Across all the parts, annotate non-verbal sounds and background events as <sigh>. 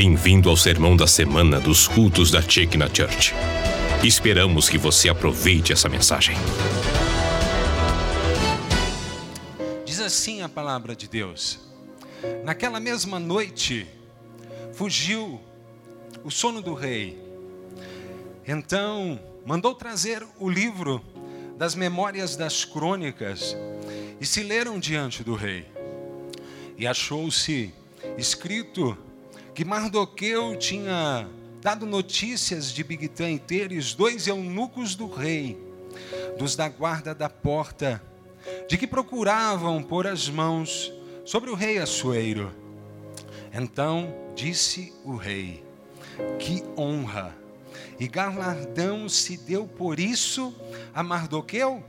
Bem-vindo ao sermão da semana dos cultos da Chekna Church. Esperamos que você aproveite essa mensagem. Diz assim a palavra de Deus: Naquela mesma noite, fugiu o sono do rei. Então, mandou trazer o livro das memórias das crônicas e se leram diante do rei. E achou-se escrito que Mardoqueu tinha dado notícias de Bigtã e Teres, dois eunucos do rei, dos da guarda da porta, de que procuravam pôr as mãos sobre o rei Assuero. Então disse o rei: Que honra e galardão se deu por isso a Mardoqueu?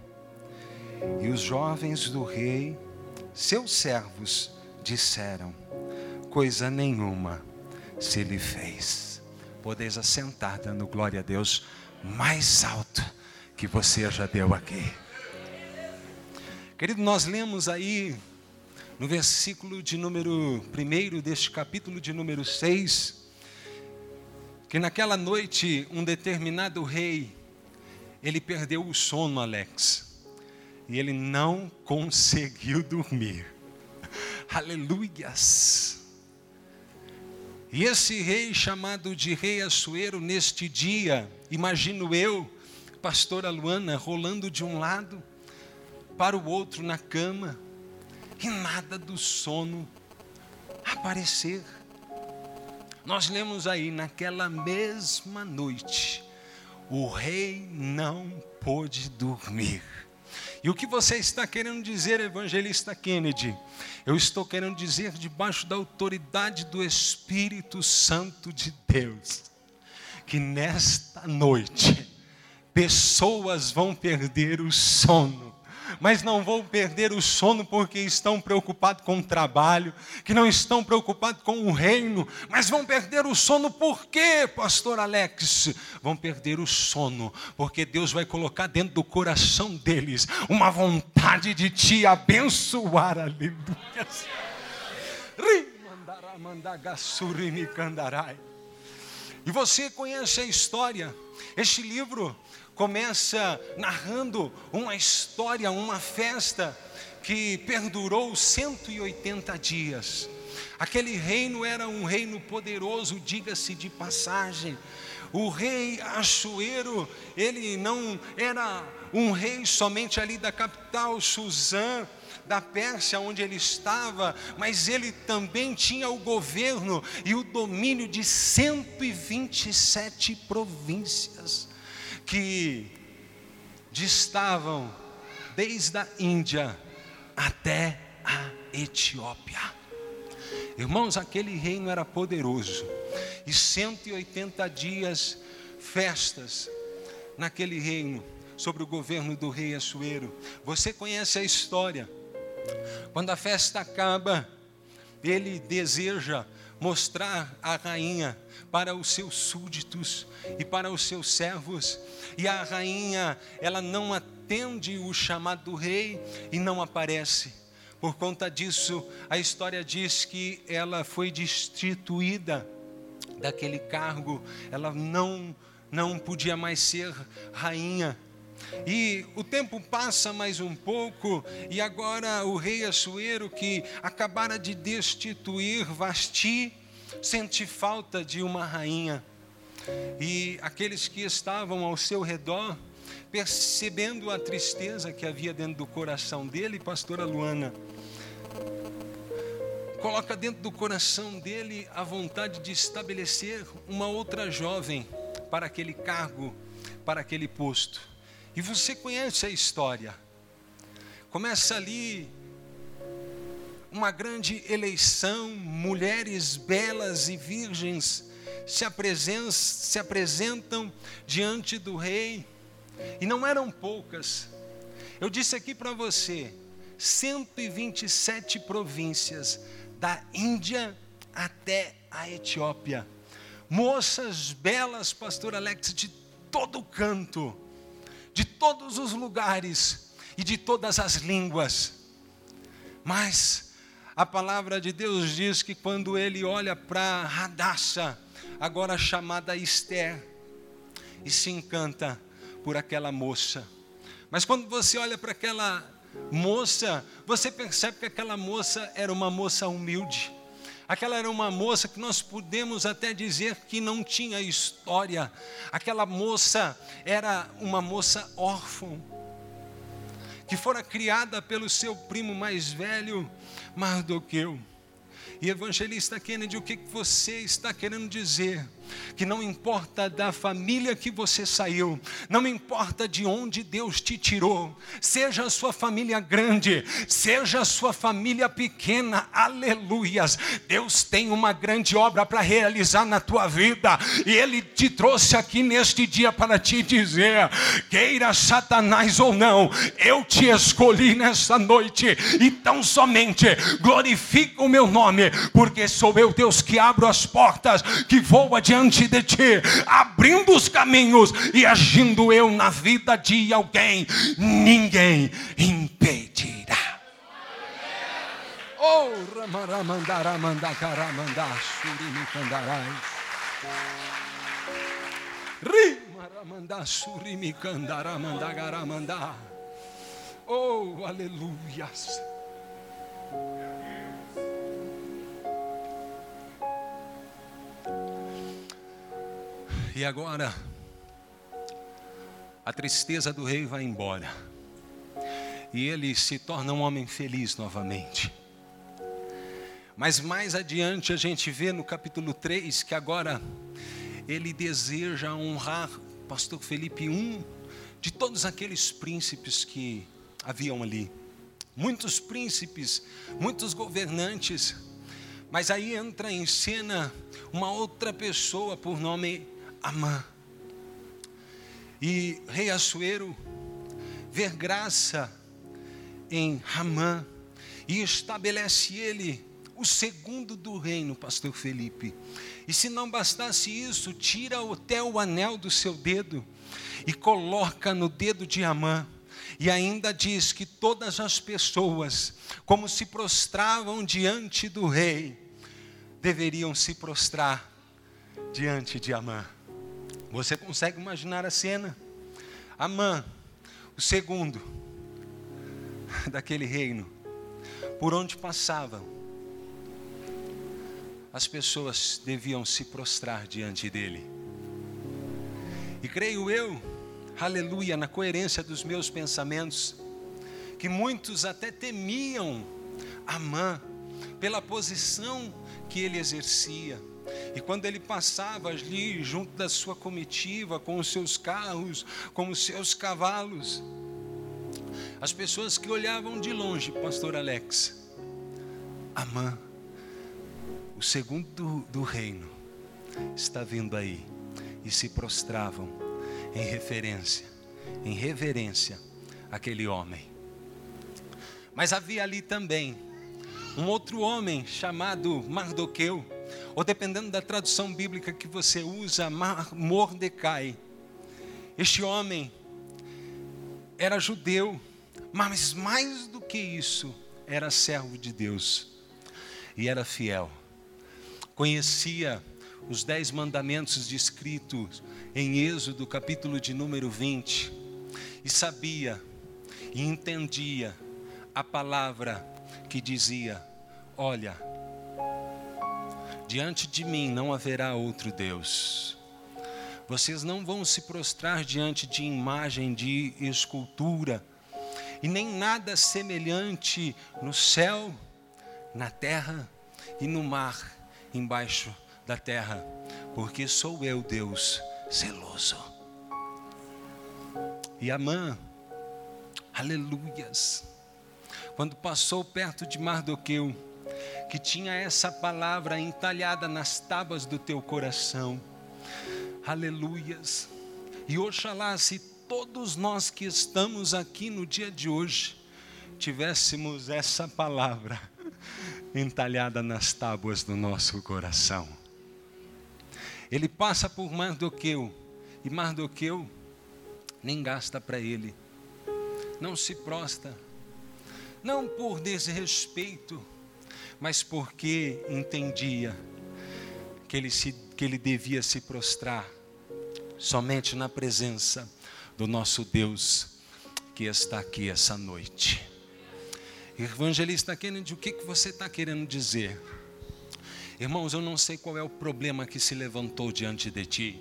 E os jovens do rei, seus servos, disseram: Coisa nenhuma se lhe fez. Podeis assentar, dando glória a Deus mais alto que você já deu aqui. Querido, nós lemos aí no versículo de número 1 deste capítulo de número 6, que naquela noite um determinado rei, ele perdeu o sono, Alex, e ele não conseguiu dormir. <laughs> Aleluias. E esse rei chamado de rei Assuero, neste dia, imagino eu, pastora Luana, rolando de um lado para o outro na cama, e nada do sono aparecer. Nós lemos aí, naquela mesma noite, o rei não pôde dormir. E o que você está querendo dizer, evangelista Kennedy? Eu estou querendo dizer, debaixo da autoridade do Espírito Santo de Deus, que nesta noite, pessoas vão perder o sono mas não vão perder o sono porque estão preocupados com o trabalho, que não estão preocupados com o reino, mas vão perder o sono por quê, pastor Alex? Vão perder o sono porque Deus vai colocar dentro do coração deles uma vontade de te abençoar, aleluia. E você conhece a história. Este livro começa narrando uma história, uma festa que perdurou 180 dias. Aquele reino era um reino poderoso, diga-se de passagem. O rei Achueiro, ele não era um rei somente ali da capital Suzã, da Pérsia, onde ele estava, mas ele também tinha o governo e o domínio de 127 províncias que distavam desde a Índia até a Etiópia. Irmãos, aquele reino era poderoso, e 180 dias festas naquele reino, sobre o governo do rei Assuero. Você conhece a história. Quando a festa acaba, ele deseja mostrar a rainha para os seus súditos e para os seus servos. E a rainha, ela não atende o chamado do rei e não aparece. Por conta disso, a história diz que ela foi destituída daquele cargo, ela não não podia mais ser rainha. E o tempo passa mais um pouco, e agora o rei Assuero, que acabara de destituir Vasti, sente falta de uma rainha. E aqueles que estavam ao seu redor, percebendo a tristeza que havia dentro do coração dele, pastora Luana, coloca dentro do coração dele a vontade de estabelecer uma outra jovem para aquele cargo, para aquele posto. E você conhece a história. Começa ali uma grande eleição, mulheres belas e virgens se apresentam, se apresentam diante do rei, e não eram poucas. Eu disse aqui para você, 127 províncias, da Índia até a Etiópia. Moças belas, pastor Alex, de todo canto, de todos os lugares e de todas as línguas. Mas A palavra de Deus diz que quando ele olha para Radassa, agora chamada Esther, e se encanta por aquela moça. Mas quando você olha para aquela moça, você percebe que aquela moça era uma moça humilde. Aquela era uma moça que nós podemos até dizer que não tinha história. Aquela moça era uma moça órfã, que fora criada pelo seu primo mais velho, Mardoqueu. E evangelista Kennedy, o que você está querendo dizer? Que não importa da família que você saiu, não importa de onde Deus te tirou, seja a sua família grande, seja a sua família pequena, aleluias. Deus tem uma grande obra para realizar na tua vida, e Ele te trouxe aqui neste dia para te dizer: queira Satanás ou não, eu te escolhi nessa noite, e tão somente glorifica o meu nome, porque sou eu, Deus, que abro as portas, que voa diante diante de ti, abrindo os caminhos e agindo eu na vida de alguém, ninguém impedirá. Oh, ramaramandará, mandacará, mandar, surimicandarai. Rimaramandá, surimicandará, mandagará, mandar. Oh, aleluias. E agora, a tristeza do rei vai embora. E ele se torna um homem feliz novamente. Mas mais adiante a gente vê no capítulo 3 que agora ele deseja honrar pastor Felipe um de todos aqueles príncipes que haviam ali. Muitos príncipes, muitos governantes. Mas aí entra em cena uma outra pessoa por nome Amã. E rei Assuero ver graça em Ramã e estabelece ele o segundo do reino, pastor Felipe. E se não bastasse isso, tira até o anel do seu dedo e coloca no dedo de Amã. E ainda diz que todas as pessoas, como se prostravam diante do rei, deveriam se prostrar diante de Amã. Você consegue imaginar a cena? Amã, o segundo <laughs> daquele reino, por onde passavam, as pessoas deviam se prostrar diante dele. E creio eu, aleluia, na coerência dos meus pensamentos, que muitos até temiam Amã pela posição que ele exercia e quando ele passava ali junto da sua comitiva, com os seus carros, com os seus cavalos, as pessoas que olhavam de longe, pastor Alex, Amã, o segundo do, reino, está vindo aí, e se prostravam em referência, em reverência àquele homem. Mas havia ali também um outro homem chamado Mardoqueu, ou dependendo da tradução bíblica que você usa, Mordecai. Este homem era judeu, mas mais do que isso, era servo de Deus e era fiel. Conhecia os dez mandamentos descritos em Êxodo, capítulo de número 20, e sabia e entendia a palavra que dizia: Olha, Diante de mim não haverá outro Deus. Vocês não vão se prostrar diante de imagem de escultura, e nem nada semelhante no céu, na terra e no mar embaixo da terra, porque sou eu, Deus zeloso. E Amã, aleluias, quando passou perto de Mardoqueu, que tinha essa palavra entalhada nas tábuas do teu coração. Aleluias. E oxalá se todos nós que estamos aqui no dia de hoje tivéssemos essa palavra <laughs> entalhada nas tábuas do nosso coração. Ele passa por Mardoqueu e Mardoqueu nem gasta para ele. Não se prosta, não por desrespeito, mas porque entendia que ele, se, que ele devia se prostrar somente na presença do nosso Deus que está aqui essa noite. Evangelista Kennedy, o que, que você está querendo dizer? Irmãos, eu não sei qual é o problema que se levantou diante de ti.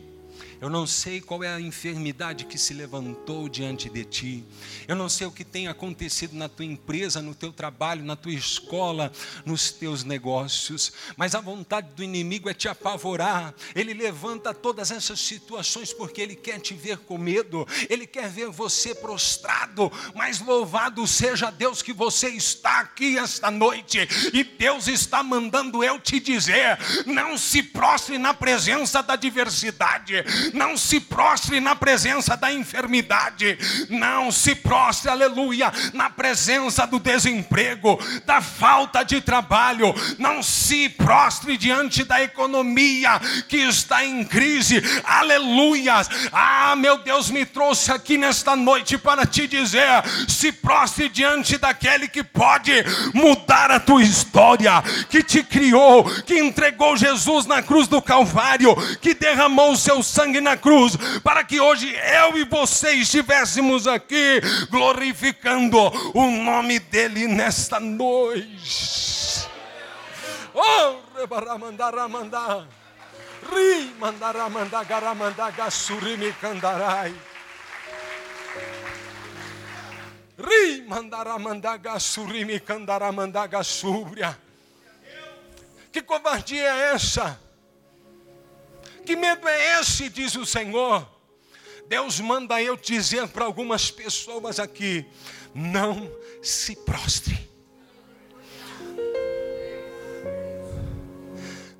Eu não sei qual é a enfermidade que se levantou diante de ti. Eu não sei o que tem acontecido na tua empresa, no teu trabalho, na tua escola, nos teus negócios. Mas a vontade do inimigo é te apavorar. Ele levanta todas essas situações porque ele quer te ver com medo. Ele quer ver você prostrado. Mas louvado seja Deus que você está aqui esta noite. E Deus está mandando eu te dizer: não se prostre na presença da diversidade não se prostre na presença da enfermidade, não se prostre, aleluia, na presença do desemprego, da falta de trabalho, não se prostre diante da economia que está em crise, aleluia. Ah, meu Deus, me trouxe aqui nesta noite para te dizer: se prostre diante daquele que pode mudar a tua história, que te criou, que entregou Jesus na cruz do Calvário, que derramou o seu sangue sangue na cruz, para que hoje eu e você estivéssemos aqui glorificando o nome dEle nesta noite. Oh, rebaramandaramandá. Ri mandaramandá garamandá gassurimi candarai. Ri mandaramandá gassurimi candaramandá gassúbria. Que covardia é essa? Que medo é esse, diz o Senhor? Deus manda eu dizer para algumas pessoas aqui: não se prostre.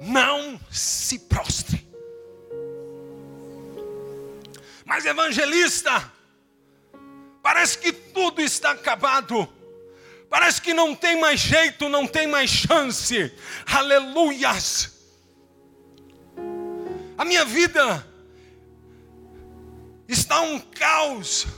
Não se prostre. Mas evangelista, parece que tudo está acabado. Parece que não tem mais jeito, não tem mais chance. Aleluias. A minha vida está um caos.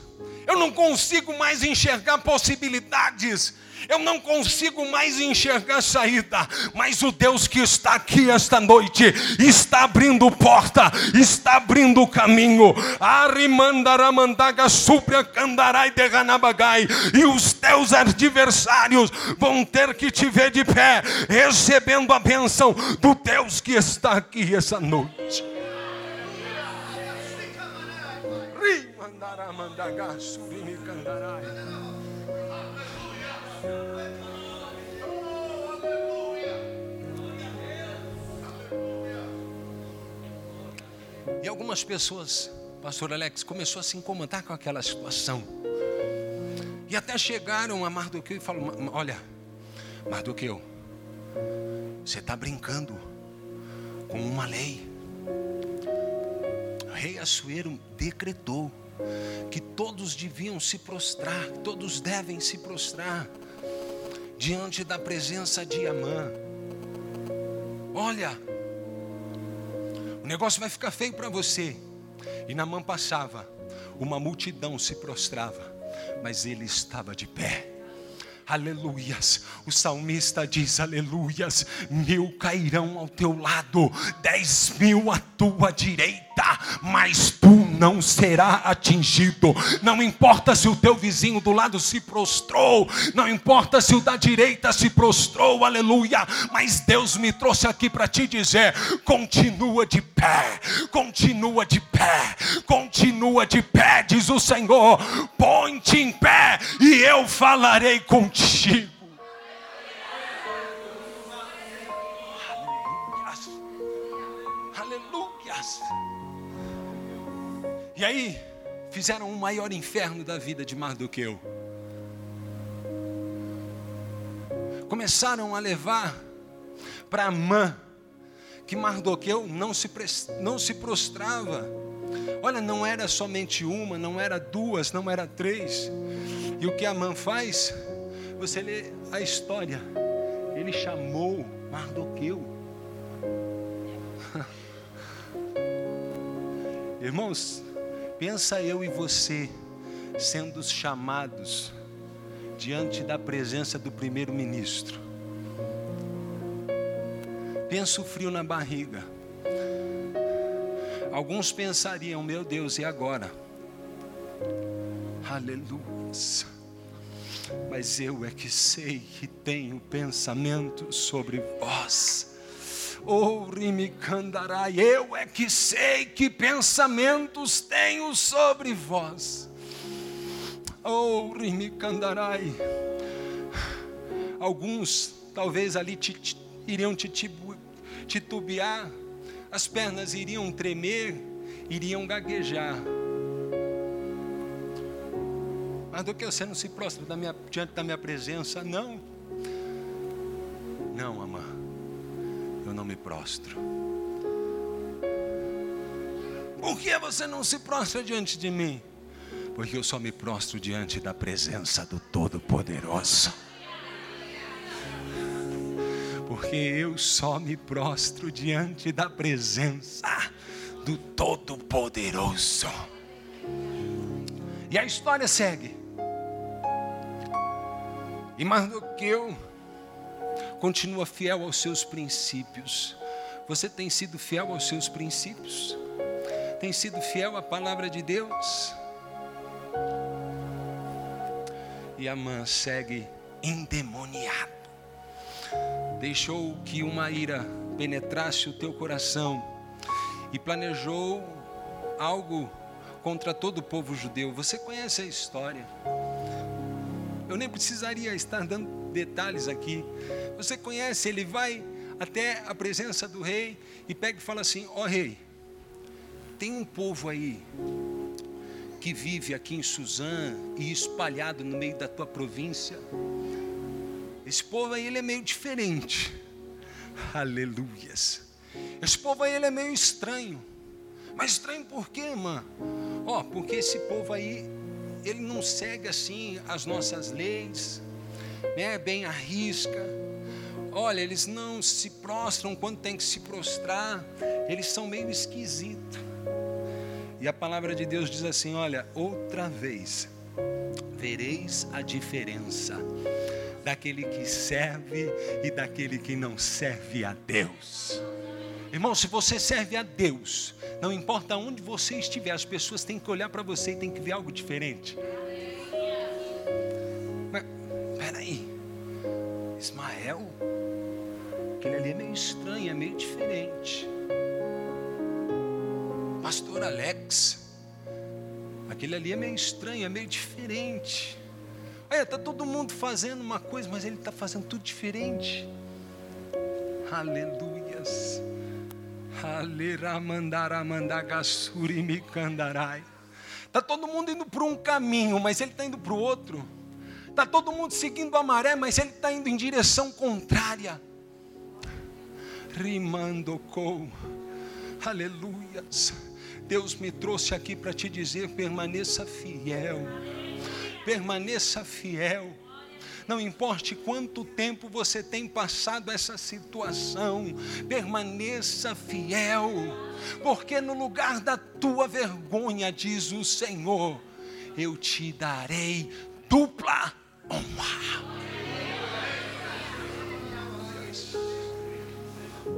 Eu não consigo mais enxergar possibilidades. Eu não consigo mais enxergar saída, mas o Deus que está aqui esta noite está abrindo porta, está abrindo caminho. Arimandaramandaga supra candarai derranabagai. E os teus adversários vão ter que te ver de pé, recebendo a bênção do Deus que está aqui essa noite. E algumas pessoas, pastor Alex, começou a se incomodar com aquela situação. E até chegaram a Mardoqueu e falaram: Olha, Mardoqueu, você está brincando com uma lei. O rei Assuero decretou que todos deviam se prostrar, todos devem se prostrar diante da presença de Amã. Olha, o negócio vai ficar feio para você. E na mão passava, uma multidão se prostrava, mas ele estava de pé. Aleluias. O salmista diz: Aleluias. Mil cairão ao teu lado, dez mil à tua direita, mas tu não será atingido. Não importa se o teu vizinho do lado se prostrou, não importa se o da direita se prostrou, aleluia. Mas Deus me trouxe aqui para te dizer: continua de pé, continua de pé, continua de pé, diz o Senhor. Põe-te em pé e eu falarei contigo. E aí, fizeram o maior inferno da vida de Mardoqueu. Começaram a levar para Amã, que Mardoqueu não se, não se prostrava. Olha, não era somente uma, não era duas, não era três. E o que Amã faz? Você lê a história. Ele chamou Mardoqueu. <laughs> Irmãos, Pensa eu e você sendo chamados diante da presença do primeiro-ministro. Pensa o frio na barriga. Alguns pensariam, meu Deus, e agora? Aleluia. Mas eu é que sei que tenho pensamento sobre vós. Rimikandarai, eu é que sei que pensamentos tenho sobre vós. Rimikandarai. Alguns talvez ali te, te, iriam titubear, as pernas iriam tremer, iriam gaguejar. Mas do que você não se prostra da minha, diante da minha presença? Não. Não, amor. Eu não me prostro. Por que você não se prostra diante de mim? Porque eu só me prostro diante da presença do Todo-Poderoso. Porque eu só me prostro diante da presença do Todo-Poderoso. E a história segue. E Mardoqueu continua fiel aos seus princípios. Você tem sido fiel aos seus princípios? Tem sido fiel à palavra de Deus? E Amã segue endemoniado. Deixou que uma ira penetrasse o teu coração e planejou algo contra todo o povo judeu. Você conhece a história. Eu nem precisaria estar dando detalhes aqui. Você conhece, ele vai até a presença do rei e pega e fala assim: Ó oh, rei, tem um povo aí que vive aqui em Suzã e espalhado no meio da tua província. Esse povo aí ele é meio diferente. <laughs> Aleluias. Esse povo aí ele é meio estranho. Mas estranho por quê, irmã? Ó, oh, porque esse povo aí ele não segue assim as nossas leis, né? Bem arrisca. Olha, eles não se prostram quando tem que se prostrar. Eles são meio esquisitos. E a palavra de Deus diz assim: Olha, outra vez vereis a diferença daquele que serve e daquele que não serve a Deus. Irmão, se você serve a Deus, não importa onde você estiver, as pessoas têm que olhar para você e têm que ver algo diferente. É meio estranho, é meio diferente. Pastor Alex, aquele ali é meio estranho, é meio diferente. Olha, está todo mundo fazendo uma coisa, mas ele está fazendo tudo diferente. Aleluias. Está todo mundo indo para um caminho, mas ele está indo para o outro. Está todo mundo seguindo a maré, mas ele está indo em direção contrária. Rimandocou. Aleluias. Deus me trouxe aqui para te dizer: permaneça fiel. Permaneça fiel não importe quanto tempo você tem passado essa situação, permaneça fiel, porque no lugar da tua vergonha, diz o Senhor, eu te darei dupla honra.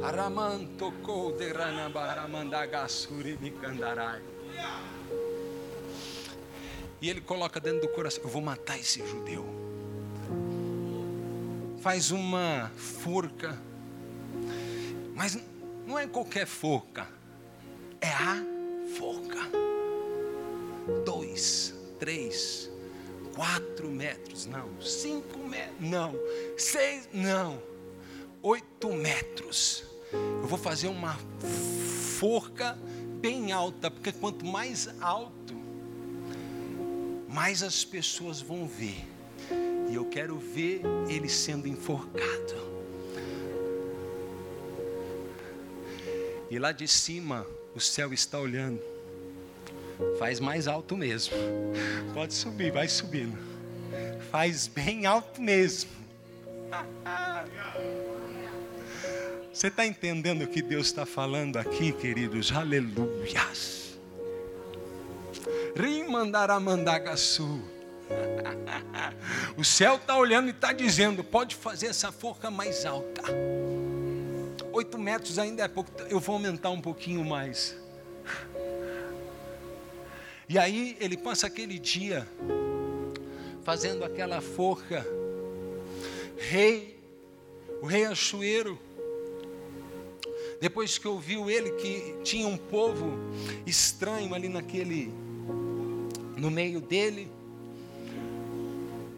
Aramanto E ele coloca dentro do coração: Eu vou matar esse judeu faz uma forca. Mas não é qualquer forca, é a forca. Dois, três, quatro metros, não, cinco metros, não, seis, não, oito metros. Eu vou fazer uma forca bem alta, porque quanto mais alto, mais as pessoas vão ver e eu quero ver ele sendo enforcado. E lá de cima, o céu está olhando. Faz mais alto mesmo. Pode subir, vai subindo. Faz bem alto mesmo. <laughs> Você está entendendo o que Deus está falando aqui, queridos? Aleluias. Rimandaramandagaçu. <laughs> o céu está olhando e está dizendo: pode fazer essa forca mais alta. Oito metros ainda é pouco, eu vou aumentar um pouquinho mais. E aí ele passa aquele dia fazendo aquela forca. Rei, o rei Achueiro, depois que ouviu ele que tinha um povo estranho ali naquele, no meio dele,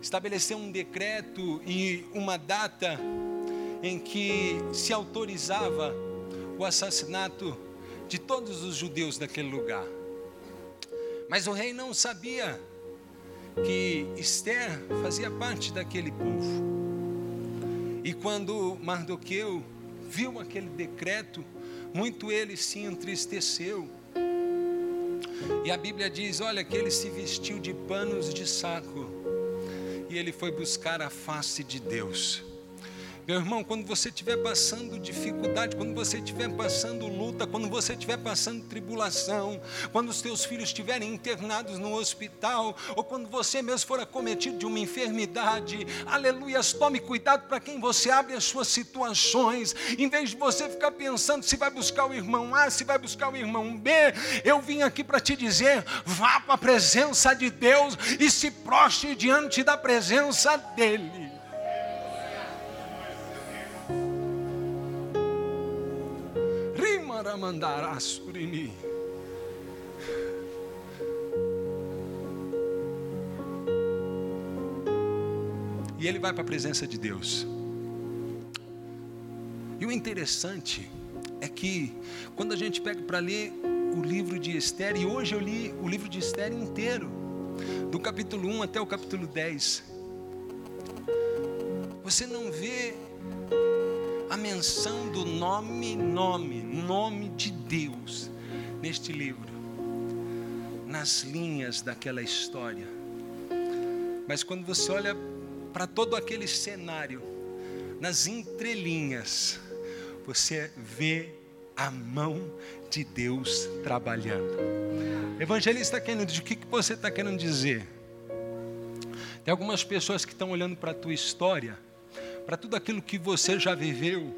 estabeleceu um decreto e uma data em que se autorizava o assassinato de todos os judeus daquele lugar. Mas o rei não sabia que Esther fazia parte daquele povo. E quando Mardoqueu viu aquele decreto, muito ele se entristeceu. E a Bíblia diz: olha, que ele se vestiu de panos de saco e ele foi buscar a face de Deus. Meu irmão, quando você estiver passando dificuldade, quando você estiver passando luta, quando você estiver passando tribulação, quando os teus filhos estiverem internados no hospital, ou quando você mesmo for acometido de uma enfermidade, aleluias, tome cuidado para quem você abre as suas situações, em vez de você ficar pensando se vai buscar o irmão A, se vai buscar o irmão B, eu vim aqui para te dizer: vá para a presença de Deus e se prostre diante da presença dEle. Mandará surini. E ele vai para a presença de Deus. E o interessante é que quando a gente pega para ler o livro de Esther, e hoje eu li o livro de Esther inteiro, do capítulo 1 até o capítulo 10, você não vê a menção do nome, nome, nome de Deus neste livro, nas linhas daquela história. Mas quando você olha para todo aquele cenário, nas entrelinhas, você vê a mão de Deus trabalhando. Evangelista querendo, o que você está querendo dizer? Tem algumas pessoas que estão olhando para a tua história para tudo aquilo que você já viveu.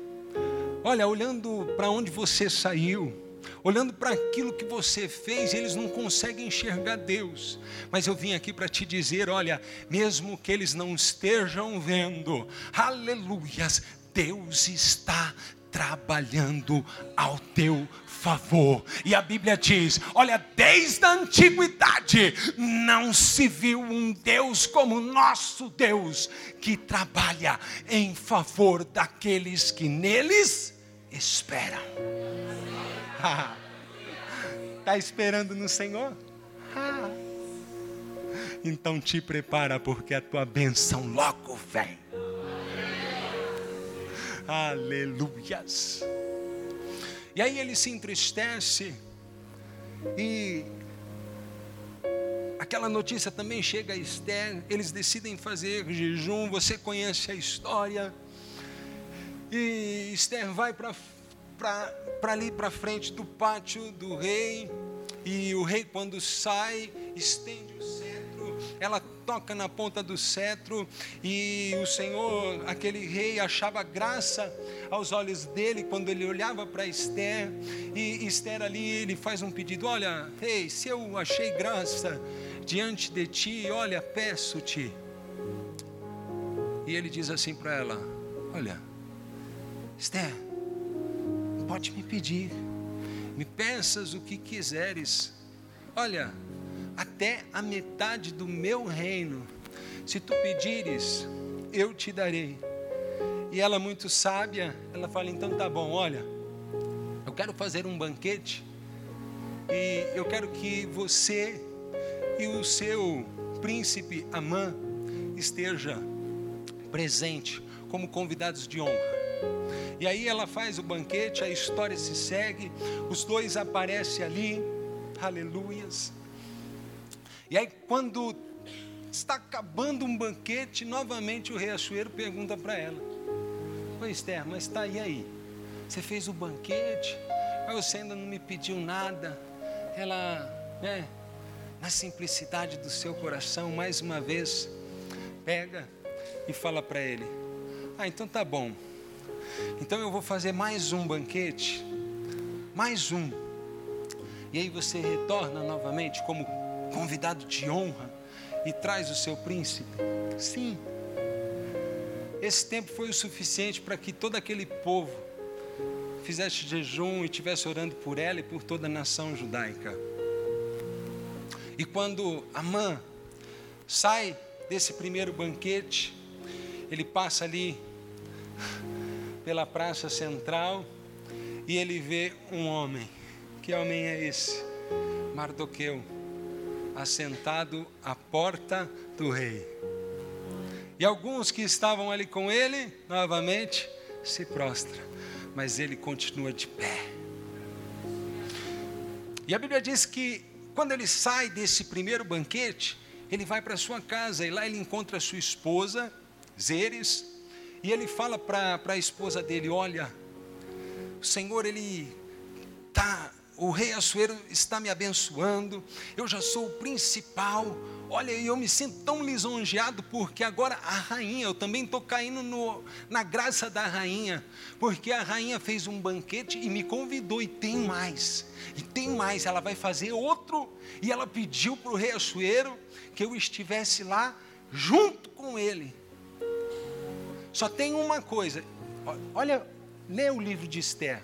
Olha, olhando para onde você saiu, olhando para aquilo que você fez, eles não conseguem enxergar Deus. Mas eu vim aqui para te dizer: olha, mesmo que eles não estejam vendo, aleluias, Deus está trabalhando ao teu favor. E a Bíblia diz: olha, desde a antiguidade não se viu um Deus como nosso Deus, que trabalha em favor daqueles que neles esperam. Está <laughs> esperando no Senhor? Então te prepara, porque a tua benção logo vem. Aleluias. E aí ele se entristece e aquela notícia também chega a Esther, eles decidem fazer jejum, você conhece a história. E Esther vai para ali para frente do pátio do rei, e o rei, quando sai, estende o cetro, ela toca na ponta do cetro, e o Senhor, aquele rei, achava graça aos olhos dele quando ele olhava para Esther, e Esther ali, ele faz um pedido: Olha, rei, se eu achei graça diante de ti, olha, peço-te. E ele diz assim para ela: Olha, Esther, pode me pedir me peças o que quiseres. Olha, até a metade do meu reino, se tu pedires, eu te darei. E ela, muito sábia, ela fala: então tá bom, olha, eu quero fazer um banquete e eu quero que você e o seu príncipe Amã esteja presente como convidados de honra. E aí ela faz o banquete, a história se segue, os dois aparecem ali, aleluias. E aí, quando está acabando um banquete, novamente o rei Açoeiro pergunta para ela: Oi, Esther, mas está aí aí? Você fez o banquete, mas você ainda não me pediu nada. Ela, né, na simplicidade do seu coração, mais uma vez, pega e fala para ele: Ah, então tá bom. Então eu vou fazer mais um banquete, mais um. E aí você retorna novamente como convidado de honra e traz o seu príncipe? Sim. Esse tempo foi o suficiente para que todo aquele povo fizesse jejum e estivesse orando por ela e por toda a nação judaica. E quando Amã sai desse primeiro banquete, ele passa ali pela praça central e ele vê um homem. Que homem é esse? Mardoqueu, assentado à porta do rei. E alguns que estavam ali com ele, novamente, se prostram, mas ele continua de pé. E a Bíblia diz que quando ele sai desse primeiro banquete, ele vai para sua casa e lá ele encontra sua esposa, Zeres, e ele fala para a esposa dele: Olha, o Senhor, ele está, o rei Assuero está me abençoando, eu já sou o principal. Olha, eu me sinto tão lisonjeado porque agora a rainha, eu também estou caindo no, na graça da rainha, porque a rainha fez um banquete e me convidou, e tem mais, e tem mais, ela vai fazer outro, e ela pediu para o rei Assuero que eu estivesse lá junto com ele. Só tem uma coisa. Olha, lê o livro de Esther.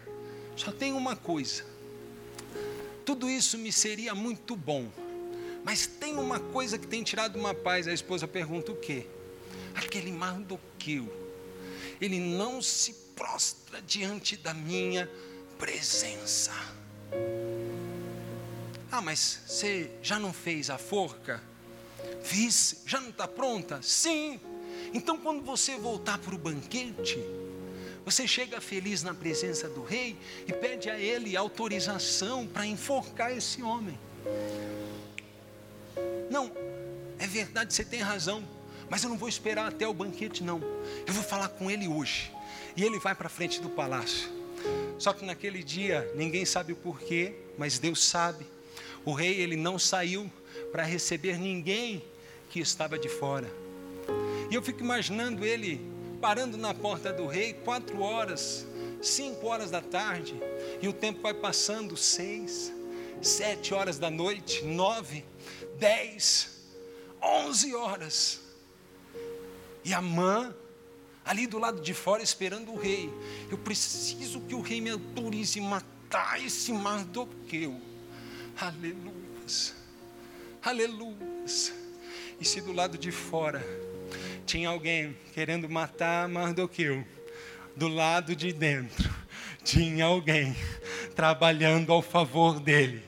Só tem uma coisa. Tudo isso me seria muito bom. Mas tem uma coisa que tem tirado uma paz. A esposa pergunta o quê? Aquele Mardoqueu. Ele não se prostra diante da minha presença. Ah, mas você já não fez a forca? Fiz, já não está pronta? Sim, então, quando você voltar para o banquete, você chega feliz na presença do rei e pede a ele autorização para enforcar esse homem. Não, é verdade, você tem razão, mas eu não vou esperar até o banquete, não. Eu vou falar com ele hoje. E ele vai para frente do palácio. Só que naquele dia, ninguém sabe o porquê, mas Deus sabe. O rei, ele não saiu para receber ninguém que estava de fora. E eu fico imaginando ele parando na porta do rei, quatro horas, cinco horas da tarde, e o tempo vai passando, seis, sete horas da noite, nove, dez, onze horas. E a mãe, ali do lado de fora, esperando o rei. Eu preciso que o rei me autorize matar esse Mardoqueu. Aleluias, aleluias. E se do lado de fora tinha alguém querendo matar Mardoqueu. Do lado de dentro, tinha alguém trabalhando ao favor dele.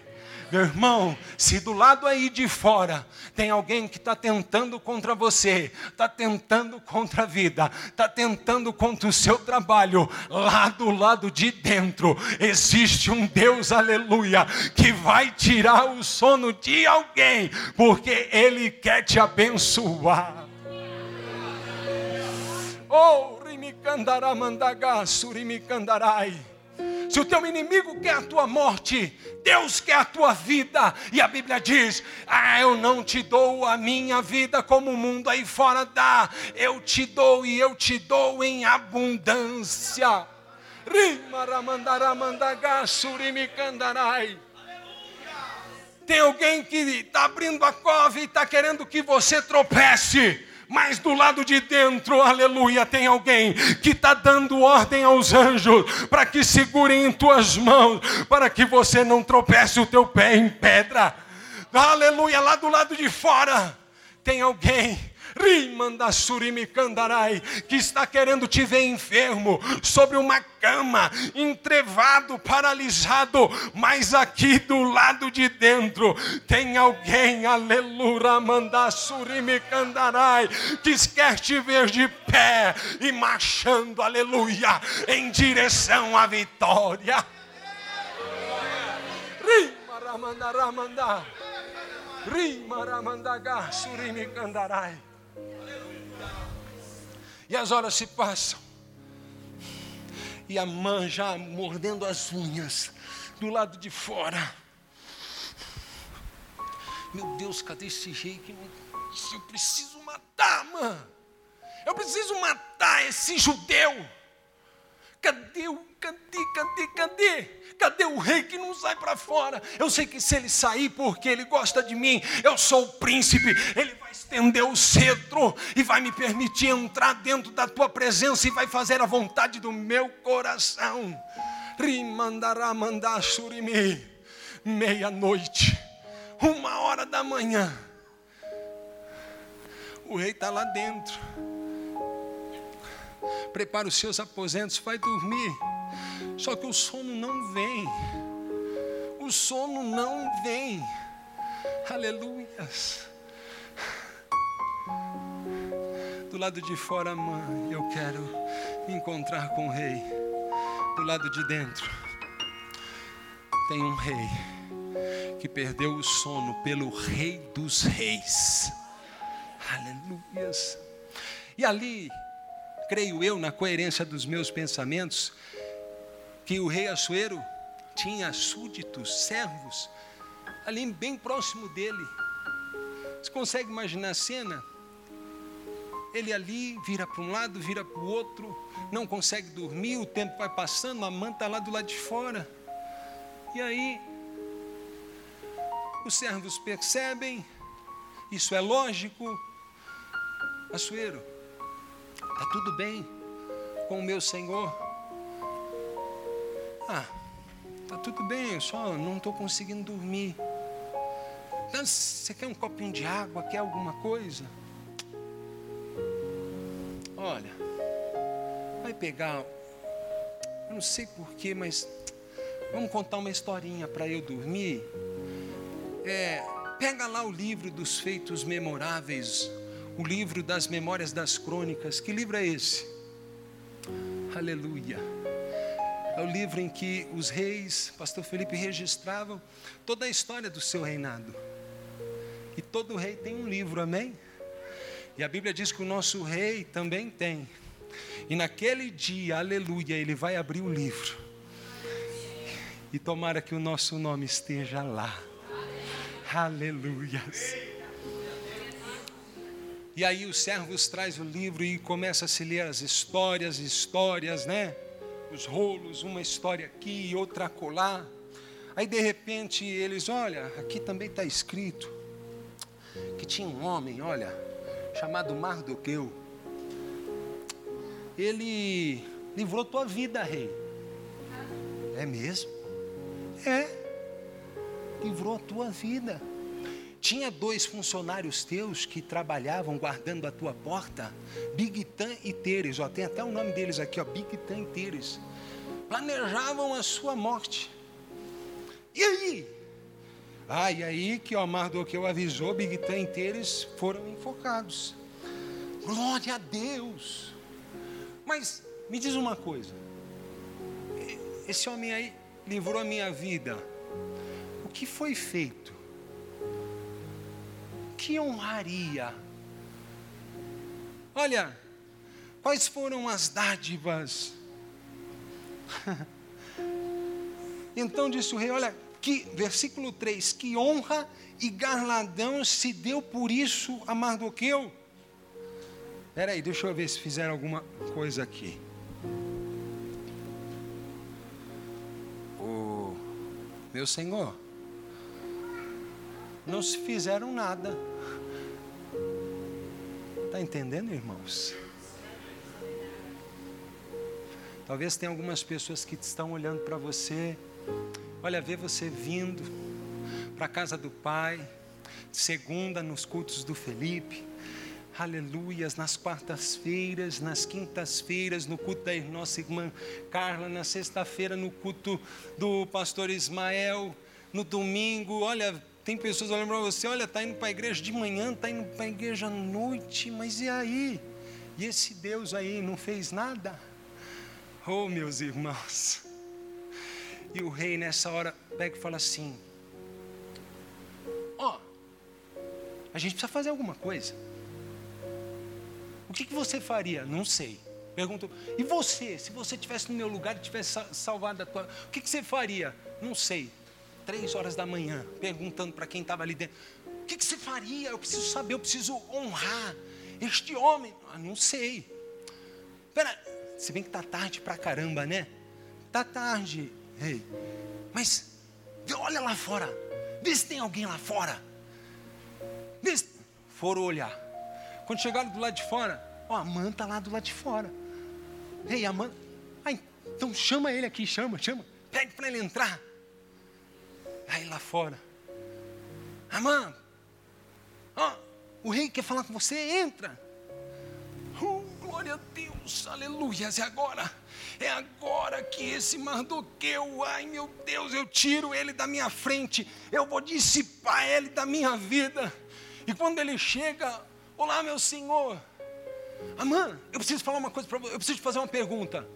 Meu irmão, se do lado aí de fora tem alguém que está tentando contra você, está tentando contra a vida, está tentando contra o seu trabalho, lá do lado de dentro existe um Deus, aleluia, que vai tirar o sono de alguém, porque Ele quer te abençoar. Oh, rimicandará mandagá, surimicandarai. Se o teu inimigo quer a tua morte, Deus quer a tua vida. E a Bíblia diz: Ah, eu não te dou a minha vida como o mundo aí fora dá. Eu te dou e eu te dou em abundância. Tem alguém que está abrindo a cova e está querendo que você tropece mas do lado de dentro, aleluia, tem alguém que está dando ordem aos anjos para que segurem em tuas mãos, para que você não tropece o teu pé em pedra. Aleluia, lá do lado de fora tem alguém que está querendo te ver enfermo, sobre uma cama, entrevado, paralisado, mas aqui do lado de dentro tem alguém, aleluia, mandassurimicandarai, que quer te ver de pé e marchando, aleluia, em direção à vitória. Rimaramandaramandá. Rimaramandaga surimicandarai. E as horas se passam. E a mãe já mordendo as unhas do lado de fora. Meu Deus, cadê esse rei que eu preciso matar, mãe? Eu preciso matar esse judeu. Cadê o cadê, cadê, cadê? Cadê o rei que não sai para fora? Eu sei que se ele sair porque ele gosta de mim, eu sou o príncipe, ele vai estender o cetro e vai me permitir entrar dentro da tua presença e vai fazer a vontade do meu coração. Rimandará mandar surimi, meia-noite, uma hora da manhã. O rei está lá dentro. Prepara os seus aposentos, vai dormir. Só que o sono não vem. O sono não vem. Aleluias. Do lado de fora, mãe, eu quero me encontrar com o rei. Do lado de dentro, tem um rei que perdeu o sono pelo rei dos reis. Aleluias. E ali, creio eu, na coerência dos meus pensamentos, que o rei Assuero tinha súditos, servos, ali bem próximo dele. Você consegue imaginar a cena? Ele ali vira para um lado, vira para o outro, não consegue dormir, o tempo vai passando, a manta está lá do lado de fora. E aí, os servos percebem, isso é lógico. Assuero, está tudo bem com o meu senhor? Ah, tá tudo bem, só não estou conseguindo dormir. Então, você quer um copinho de água? Quer alguma coisa? Olha, vai pegar. Eu não sei porquê, mas vamos contar uma historinha para eu dormir. É, pega lá o livro dos feitos memoráveis, o livro das memórias das crônicas. Que livro é esse? Aleluia é o livro em que os reis, pastor Felipe, registravam toda a história do seu reinado. E todo rei tem um livro, amém? E a Bíblia diz que o nosso rei também tem. E naquele dia, aleluia, ele vai abrir o livro. E tomara que o nosso nome esteja lá. Aleluia. E aí os servos traz o livro e começa a se ler as histórias, histórias, né? os rolos, uma história aqui e outra acolá. Aí de repente eles, olha, aqui também está escrito que tinha um homem, olha, chamado Mardoqueu. Ele livrou tua vida, rei. É mesmo? É. Livrou a tua vida. Tinha dois funcionários teus que trabalhavam guardando a tua porta, Bigtan e Teres, ó, tem até o nome deles aqui, ó, Bigtan e Teres. Planejavam a sua morte. E aí? Ah, e aí que o Mardoqueu avisou, Bigtan e Teres foram enfocados. Glória a Deus. Mas me diz uma coisa. Esse homem aí livrou a minha vida. O que foi feito? Que honraria. Olha, quais foram as dádivas? <laughs> então disse o rei: Olha, que, versículo 3: Que honra e garladão se deu por isso a Mardoqueu. Espera aí, deixa eu ver se fizeram alguma coisa aqui. O meu senhor, não se fizeram nada. Está entendendo, irmãos? Talvez tenha algumas pessoas que estão olhando para você. Olha, vê você vindo para a casa do Pai, segunda nos cultos do Felipe. Aleluias, nas quartas-feiras, nas quintas-feiras, no culto da nossa irmã Carla, na sexta-feira, no culto do pastor Ismael, no domingo, olha, tem pessoas olhando para você, olha, está indo para a igreja de manhã, está indo para a igreja à noite, mas e aí? E esse Deus aí não fez nada? Oh, meus irmãos. E o rei nessa hora pega e fala assim: Ó, oh, a gente precisa fazer alguma coisa. O que, que você faria? Não sei. Perguntou, e você, se você tivesse no meu lugar e tivesse salvado a tua, o que, que você faria? Não sei três horas da manhã, perguntando para quem estava ali dentro: o que, que, você faria? Eu preciso saber, eu preciso honrar este homem. Ah, não sei. Espera, Se bem que tá tarde pra caramba, né? Tá tarde, rei. Mas olha lá fora. Vê se tem alguém lá fora. Vê se... Foram olhar. Quando chegaram do lado de fora, ó, a tá lá do lado de fora. Ei, a mãe. Ah, então chama ele aqui, chama, chama. Pede para ele entrar. Aí lá fora. Amã, o rei quer falar com você, entra. Oh, glória a Deus, aleluia. E agora? É agora que esse Mardoqueu, ai meu Deus, eu tiro ele da minha frente, eu vou dissipar ele da minha vida. E quando ele chega, olá meu senhor, Amã, eu preciso falar uma coisa para você, eu preciso te fazer uma pergunta.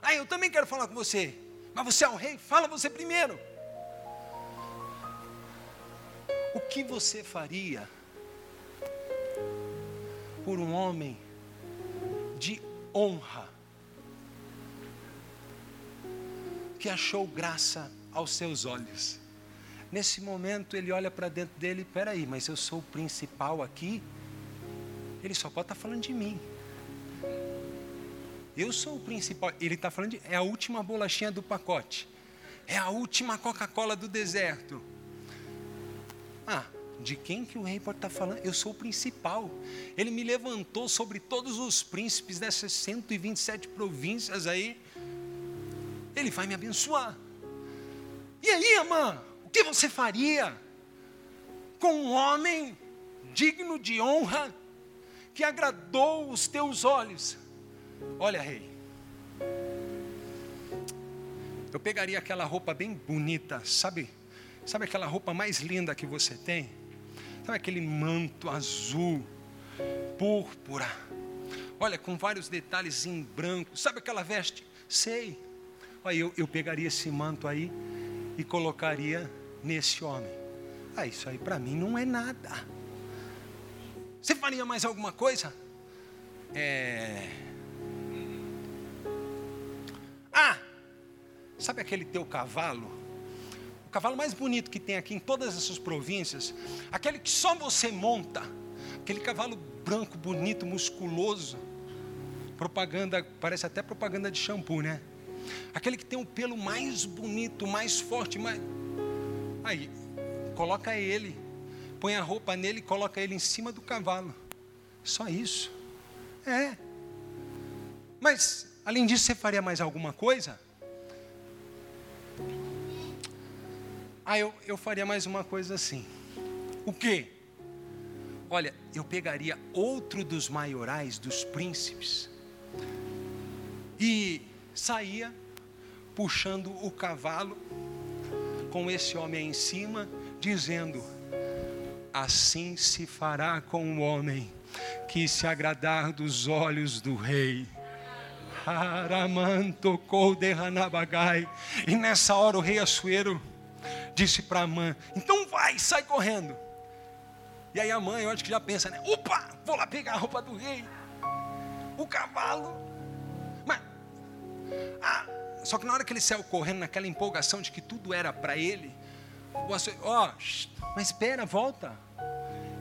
Ah, eu também quero falar com você, mas você é o rei, fala você primeiro. O que você faria por um homem de honra que achou graça aos seus olhos. Nesse momento ele olha para dentro dele, peraí, mas eu sou o principal aqui? Ele só pode estar tá falando de mim. Eu sou o principal. Ele está falando de. É a última bolachinha do pacote. É a última Coca-Cola do deserto. Ah, de quem que o rei pode estar falando? Eu sou o principal. Ele me levantou sobre todos os príncipes dessas 127 províncias aí. Ele vai me abençoar. E aí, Amã, o que você faria com um homem digno de honra que agradou os teus olhos? Olha, rei, eu pegaria aquela roupa bem bonita, sabe? Sabe aquela roupa mais linda que você tem? Sabe aquele manto azul, púrpura? Olha, com vários detalhes em branco. Sabe aquela veste? Sei. Aí eu, eu pegaria esse manto aí e colocaria nesse homem. Ah, isso aí para mim não é nada. Você faria mais alguma coisa? É. Ah! Sabe aquele teu cavalo? Cavalo mais bonito que tem aqui em todas essas províncias, aquele que só você monta, aquele cavalo branco, bonito, musculoso. Propaganda, parece até propaganda de shampoo, né? Aquele que tem o pelo mais bonito, mais forte, mais. Aí, coloca ele, põe a roupa nele e coloca ele em cima do cavalo. Só isso. É. Mas, além disso, você faria mais alguma coisa? Ah, eu, eu faria mais uma coisa assim. O quê? Olha, eu pegaria outro dos maiorais, dos príncipes, e saía puxando o cavalo com esse homem em cima, dizendo: Assim se fará com o homem que se agradar dos olhos do rei. E nessa hora o rei Assuero disse para a mãe: Então vai, sai correndo. E aí a mãe, eu acho que já pensa, né? Opa, vou lá pegar a roupa do rei. O cavalo. Mas, ah, só que na hora que ele saiu correndo, naquela empolgação de que tudo era para ele, ó, oh, mas espera, volta.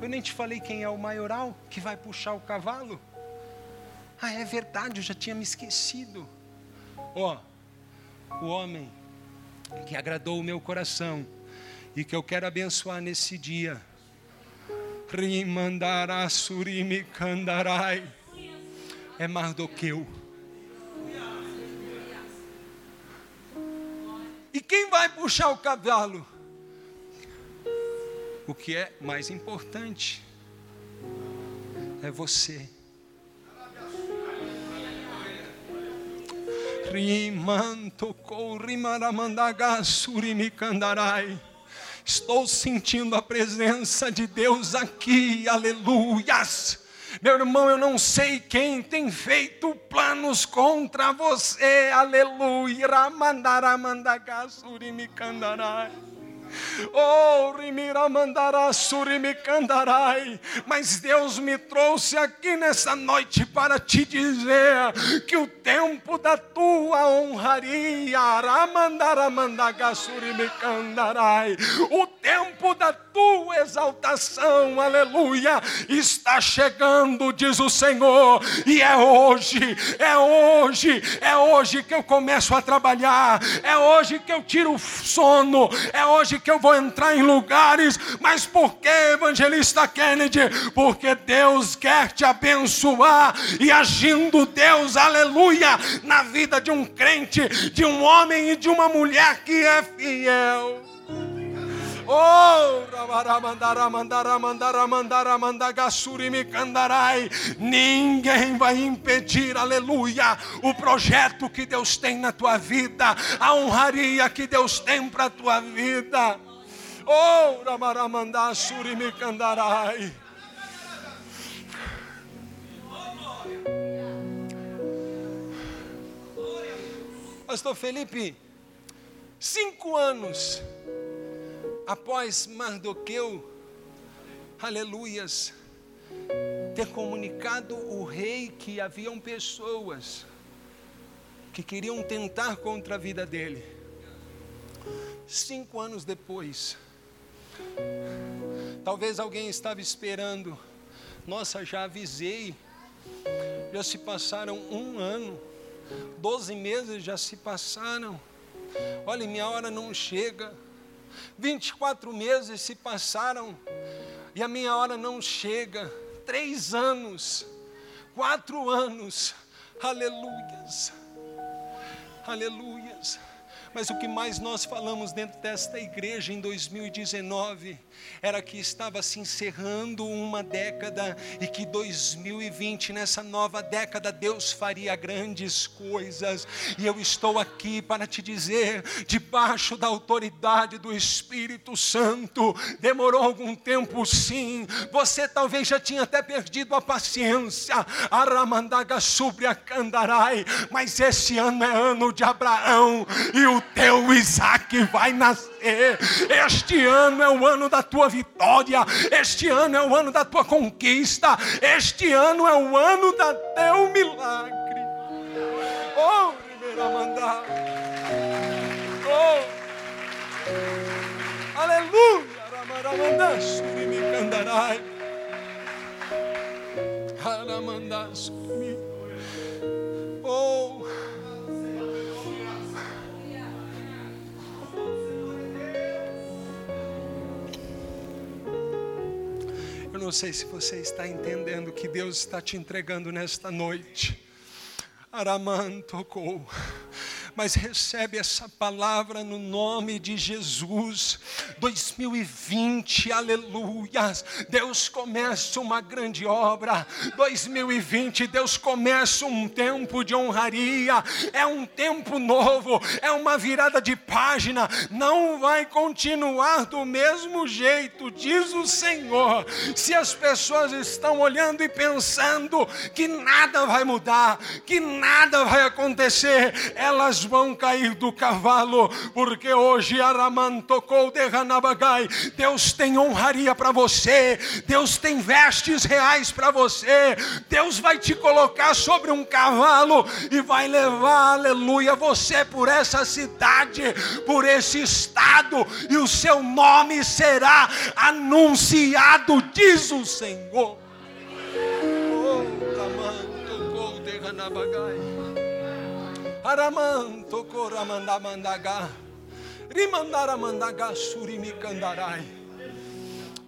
Eu nem te falei quem é o maioral que vai puxar o cavalo. Ah, é verdade, eu já tinha me esquecido. Ó, oh, o homem que agradou o meu coração e que eu quero abençoar nesse dia. Rimandará surimi kandarai. É Mardoqueu. E quem vai puxar o cavalo? O que é mais importante é você. Estou sentindo a presença de Deus aqui, aleluias. Meu irmão, eu não sei quem tem feito planos contra você, aleluia. Mas Deus me trouxe aqui nessa noite para te dizer que o tempo da tua honraria. O tempo da tua exaltação, aleluia, está chegando, diz o Senhor, e é hoje, é hoje, é hoje que eu começo a trabalhar, é hoje que eu tiro o sono, é hoje que eu vou entrar em lugares, mas por que, evangelista Kennedy? Porque Deus quer te abençoar e agindo Deus, aleluia, na vida de um crente, de um homem e de uma mulher que é fiel. Oh, ninguém vai impedir, aleluia, o projeto que Deus tem na tua vida, a honraria que Deus tem para a tua vida. Oh. Pastor Felipe, cinco anos após Mardoqueu, aleluias, ter comunicado o rei que haviam pessoas que queriam tentar contra a vida dele. Cinco anos depois, talvez alguém estava esperando, nossa, já avisei, já se passaram um ano, doze meses já se passaram, olha, minha hora não chega. 24 meses se passaram e a minha hora não chega. Três anos, quatro anos, aleluias, aleluias. Mas o que mais nós falamos dentro desta igreja em 2019 era que estava se encerrando uma década e que 2020, nessa nova década, Deus faria grandes coisas. E eu estou aqui para te dizer, debaixo da autoridade do Espírito Santo, demorou algum tempo sim, você talvez já tinha até perdido a paciência, Aramandaga sobre a Candarai, mas esse ano é ano de Abraão e o teu Isaac vai nascer. Este ano é o ano da tua vitória. Este ano é o ano da tua conquista. Este ano é o ano da teu milagre. Oh, primeira mandar. Oh, aleluia. Oh. Não sei se você está entendendo que Deus está te entregando nesta noite. Araman tocou mas recebe essa palavra no nome de Jesus. 2020, aleluias. Deus começa uma grande obra. 2020, Deus começa um tempo de honraria. É um tempo novo, é uma virada de página. Não vai continuar do mesmo jeito, diz o Senhor. Se as pessoas estão olhando e pensando que nada vai mudar, que nada vai acontecer, elas vão cair do cavalo, porque hoje Araman tocou de Hanabagai. Deus tem honraria para você, Deus tem vestes reais para você, Deus vai te colocar sobre um cavalo e vai levar, aleluia, você por essa cidade, por esse estado, e o seu nome será anunciado, diz o Senhor. Oh, Raman tocou de Hanabagai. Araman tocou ramandamandaga. Rimandara mandaga surimi candarai.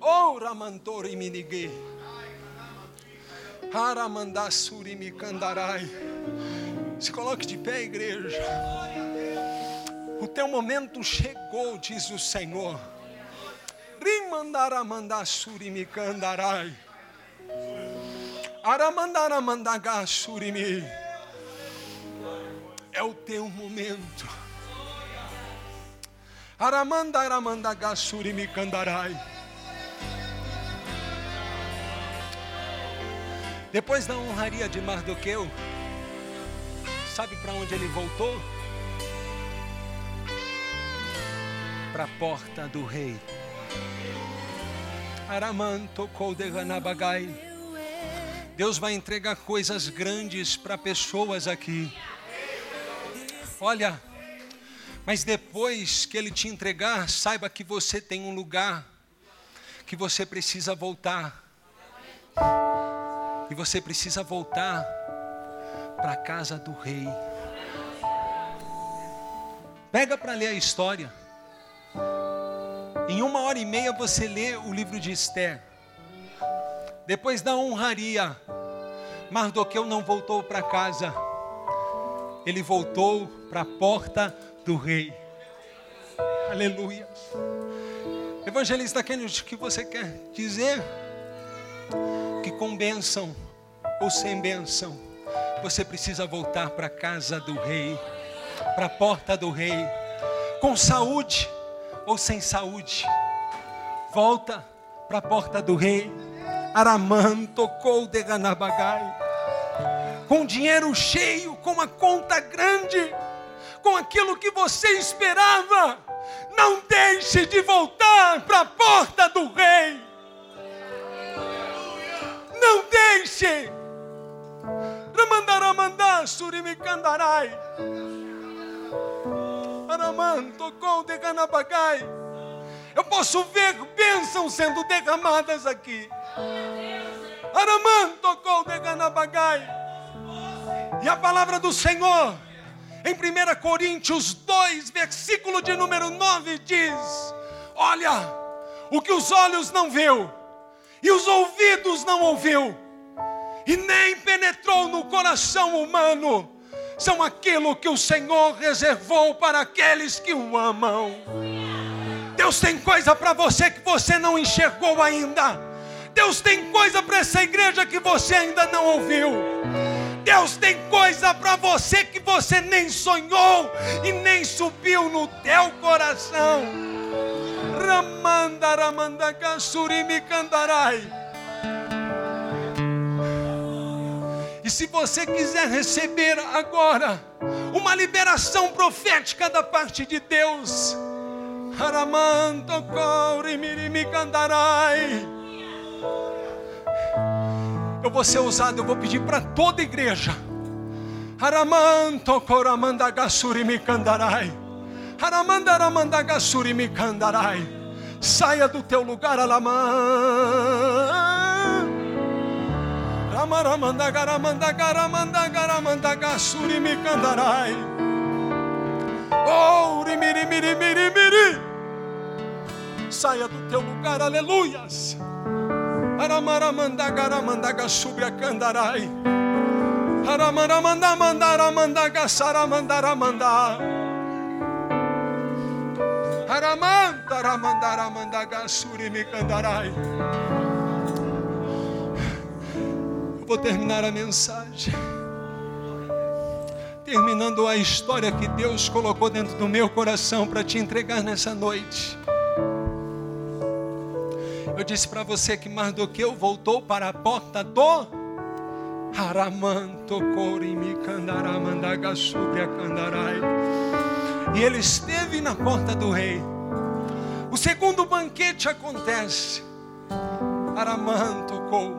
Oh ramantori minigui. Aramandá surimi candarai. Se coloque de pé, igreja. O teu momento chegou, diz o Senhor. Rimandara mandá surimi candarai. É o teu momento. Aramanda aramanda gasuri me candarai. Depois da honraria de Mardoqueu, sabe para onde ele voltou? para a porta do rei. Aramanto Koldeganabagai. Deus vai entregar coisas grandes para pessoas aqui. Olha, mas depois que Ele te entregar, saiba que você tem um lugar que você precisa voltar. E você precisa voltar para a casa do rei. Pega para ler a história. Em uma hora e meia você lê o livro de Esther. Depois da honraria, Mardoqueu não voltou para casa. Ele voltou para a porta do rei. Aleluia. Evangelista Kennedy, o que você quer dizer? Que com bênção ou sem bênção, você precisa voltar para a casa do rei, para a porta do rei, com saúde ou sem saúde, volta para a porta do rei. Araman tocou de Ganabagai, com dinheiro cheio, com uma conta grande, com aquilo que você esperava. Não deixe de voltar para a porta do rei. Não deixe. Ramandaramandá surimikandarai. Araman tocou de Ganabagai. Eu posso ver bênçãos sendo derramadas aqui. Araman tocou de Ganabagai. E a palavra do Senhor, em 1 Coríntios 2, versículo de número 9, diz: Olha, o que os olhos não viu, e os ouvidos não ouviu, e nem penetrou no coração humano, são aquilo que o Senhor reservou para aqueles que o amam. Deus tem coisa para você que você não enxergou ainda. Deus tem coisa para essa igreja que você ainda não ouviu. Deus tem coisa para você que você nem sonhou e nem subiu no teu coração. Ramanda ramanda kasurimi kandarai. E se você quiser receber agora uma liberação profética da parte de Deus, eu vou ser usado, eu vou pedir para toda igreja. Haramanto koramandagasuri mikandarai. Haramandaramandagasuri mikandarai. Saia do teu lugar, Alamã. Ramaramanda garamanda garamanda garamanda gasuri mi candarai. Oh, rimiri miri miri miri. Saia do teu lugar, aleluias. Aramaramanda garamanda gasubia candarai. Aramaramanda mandaramanda gasaramanda Aramanda ramanda ramanda gasuri mi candarai. Vou terminar a mensagem. Terminando a história que Deus colocou dentro do meu coração para te entregar nessa noite. Eu disse para você que Mardoqueu voltou para a porta do Haramanto E ele esteve na porta do rei. O segundo banquete acontece. Aramanto tocou.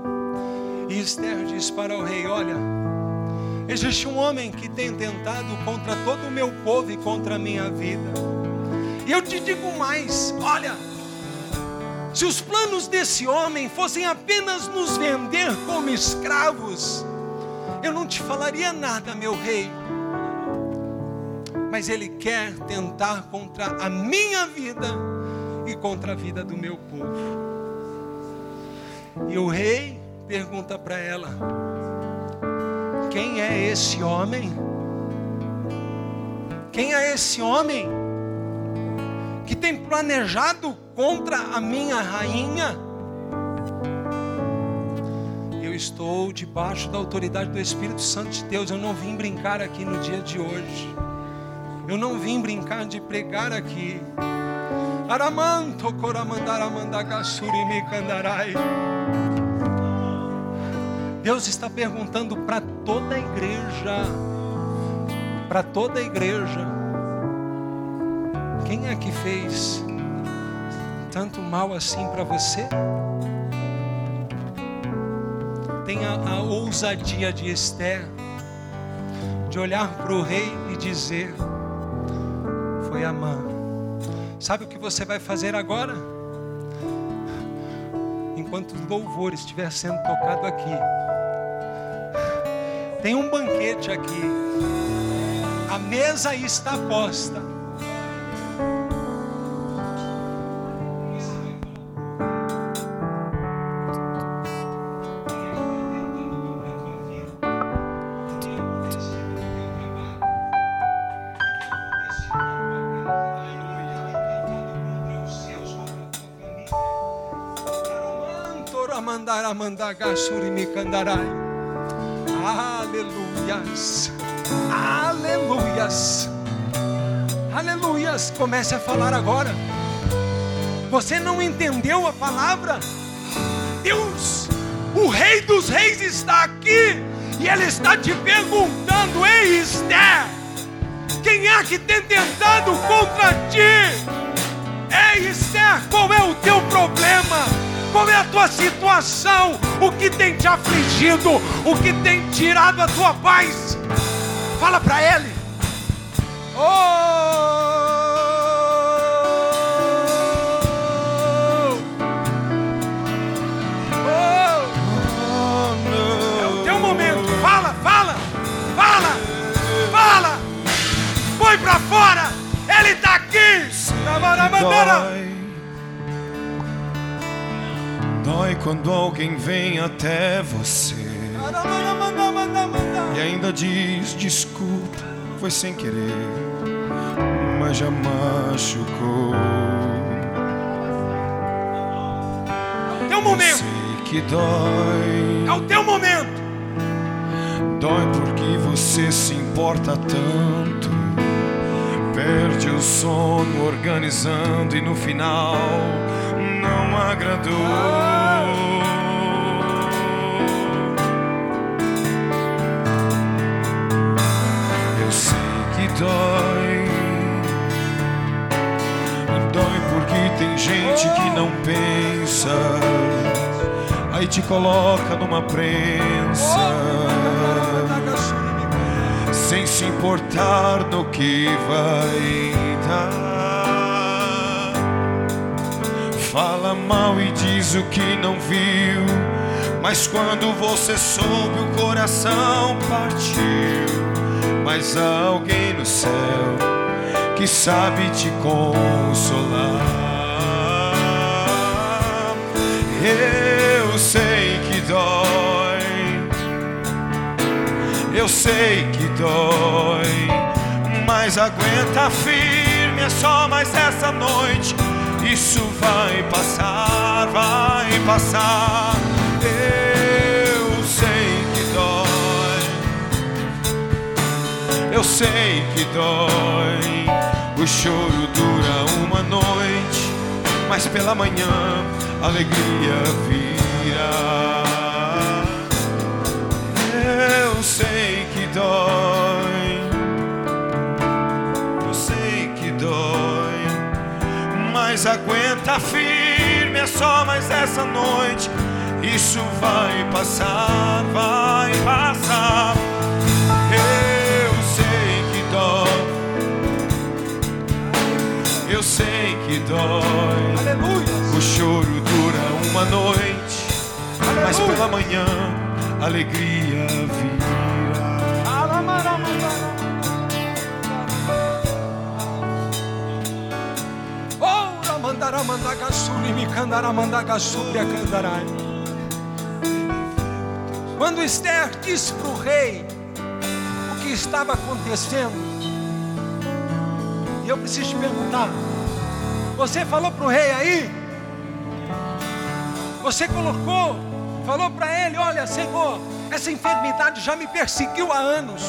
E Esther diz para o rei: Olha, existe um homem que tem tentado contra todo o meu povo e contra a minha vida. E eu te digo mais: olha, se os planos desse homem fossem apenas nos vender como escravos, eu não te falaria nada, meu rei. Mas ele quer tentar contra a minha vida e contra a vida do meu povo. E o rei pergunta para ela: Quem é esse homem? Quem é esse homem que tem planejado contra a minha rainha? Eu estou debaixo da autoridade do Espírito Santo de Deus. Eu não vim brincar aqui no dia de hoje. Eu não vim brincar de pregar aqui. Aramanto coramandara mandagasuri me candarai. Deus está perguntando para toda a igreja, para toda a igreja, quem é que fez tanto mal assim para você? Tenha a ousadia de Esther de olhar para o rei e dizer: Foi a mãe. Sabe o que você vai fazer agora? Enquanto o louvor estiver sendo tocado aqui, tem um banquete aqui, a mesa está posta. Aleluias. Aleluias. Aleluias. Comece a falar agora. Você não entendeu a palavra? Deus, o Rei dos Reis está aqui e Ele está te perguntando: Ei, Esther, quem é que tem tentado contra ti? Ei, Esther, qual é o teu problema? Qual é a tua situação? O que tem te afligido? O que tem tirado a tua paz? Fala para ele. Oh! oh! É o teu momento. Fala, fala, fala, fala. Põe para fora. Ele está aqui. Dói Dói quando alguém vem até você e ainda diz desculpa, foi sem querer, mas já machucou. Teu momento. Eu sei que dói. É o teu momento. Dói porque você se importa tanto. Perde o sono organizando e no final não agradou. Eu sei que dói, dói porque tem gente que não pensa, aí te coloca numa prensa. Sem se importar no que vai dar. Fala mal e diz o que não viu. Mas quando você soube, o coração partiu. Mas há alguém no céu que sabe te consolar. Eu sei que dói. Eu sei que dói. Mas aguenta firme, é só mais essa noite isso vai passar, vai passar. Eu sei que dói. Eu sei que dói. O choro dura uma noite, mas pela manhã a alegria virá. Eu sei que dói. Mas aguenta firme, é só mais essa noite. Isso vai passar, vai passar. Eu sei que dói. Eu sei que dói. Aleluia. O choro dura uma noite, Aleluia. mas pela manhã alegria virá. Quando Esther disse para o rei o que estava acontecendo, e eu preciso te perguntar: você falou para o rei aí? Você colocou, falou para ele: olha, Senhor, essa enfermidade já me perseguiu há anos.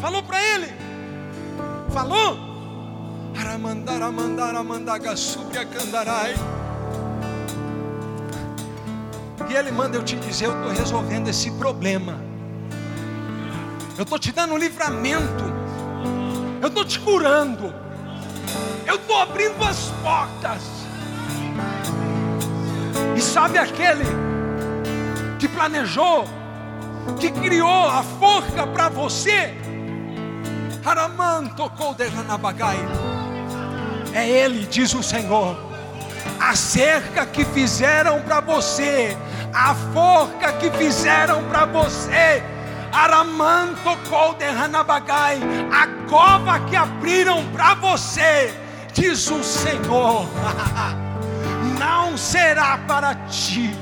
Falou para ele? Falou? Aramandara mandara mandaga subia candarai. E ele manda eu te dizer, eu estou resolvendo esse problema. Eu estou te dando livramento. Eu estou te curando. Eu estou abrindo as portas. E sabe aquele que planejou, que criou a forca para você? Haraman tocou Derranabagai. É Ele, diz o Senhor. A cerca que fizeram para você, a forca que fizeram para você, Araman tocou a cova que abriram para você, diz o Senhor. <laughs> não será para ti.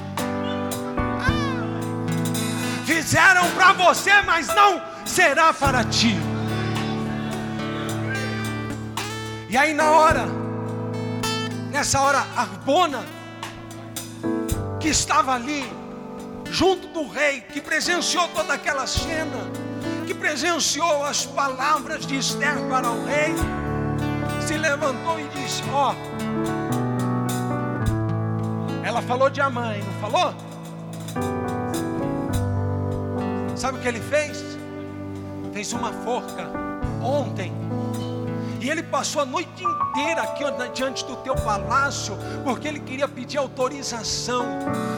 Fizeram para você, mas não será para ti. E aí na hora, nessa hora, Arbona, que estava ali, junto do rei, que presenciou toda aquela cena, que presenciou as palavras de Esther para o rei, se levantou e disse: Ó, oh, ela falou de Amã, não falou? Sabe o que ele fez? Fez uma forca ontem. E ele passou a noite inteira aqui diante do teu palácio, porque ele queria pedir autorização.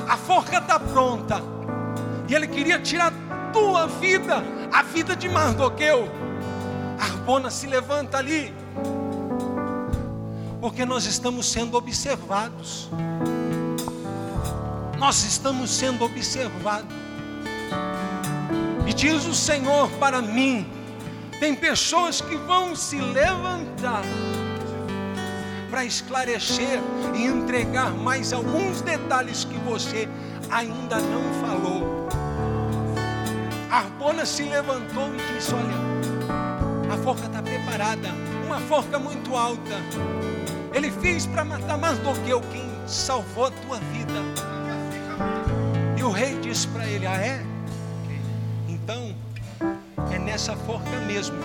A forca está pronta. E ele queria tirar tua vida, a vida de Mardoqueu. Arbona se levanta ali. Porque nós estamos sendo observados nós estamos sendo observados. E diz o Senhor para mim: tem pessoas que vão se levantar para esclarecer e entregar mais alguns detalhes que você ainda não falou. Arbona se levantou e disse: Olha, a forca está preparada, uma forca muito alta. Ele fez para matar mais do que eu quem salvou a tua vida. E o rei disse para ele: Ah, é? Nessa forca mesmo